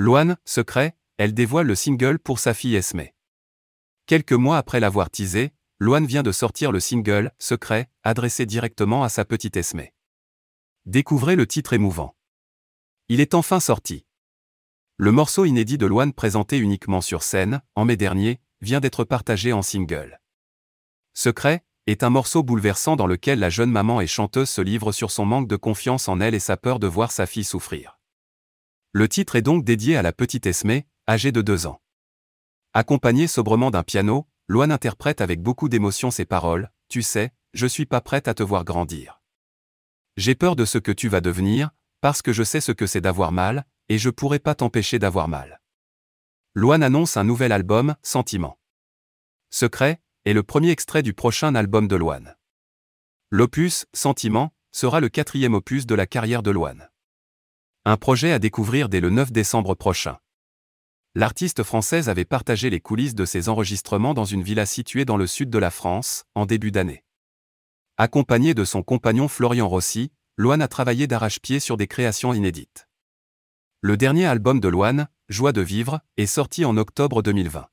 Loane, secret, elle dévoile le single pour sa fille Esme. Quelques mois après l'avoir teasé, Loane vient de sortir le single Secret, adressé directement à sa petite Esme. Découvrez le titre émouvant. Il est enfin sorti. Le morceau inédit de Loane présenté uniquement sur scène, en mai dernier, vient d'être partagé en single. Secret est un morceau bouleversant dans lequel la jeune maman et chanteuse se livre sur son manque de confiance en elle et sa peur de voir sa fille souffrir. Le titre est donc dédié à la petite Esme, âgée de deux ans. Accompagnée sobrement d'un piano, Loane interprète avec beaucoup d'émotion ses paroles Tu sais, je suis pas prête à te voir grandir. J'ai peur de ce que tu vas devenir, parce que je sais ce que c'est d'avoir mal, et je pourrai pas t'empêcher d'avoir mal. Loane annonce un nouvel album, Sentiment. Secret, est le premier extrait du prochain album de Loane. L'opus, Sentiment, sera le quatrième opus de la carrière de Loane. Un projet à découvrir dès le 9 décembre prochain. L'artiste française avait partagé les coulisses de ses enregistrements dans une villa située dans le sud de la France, en début d'année. Accompagné de son compagnon Florian Rossi, Loane a travaillé d'arrache-pied sur des créations inédites. Le dernier album de Loane, Joie de vivre, est sorti en octobre 2020.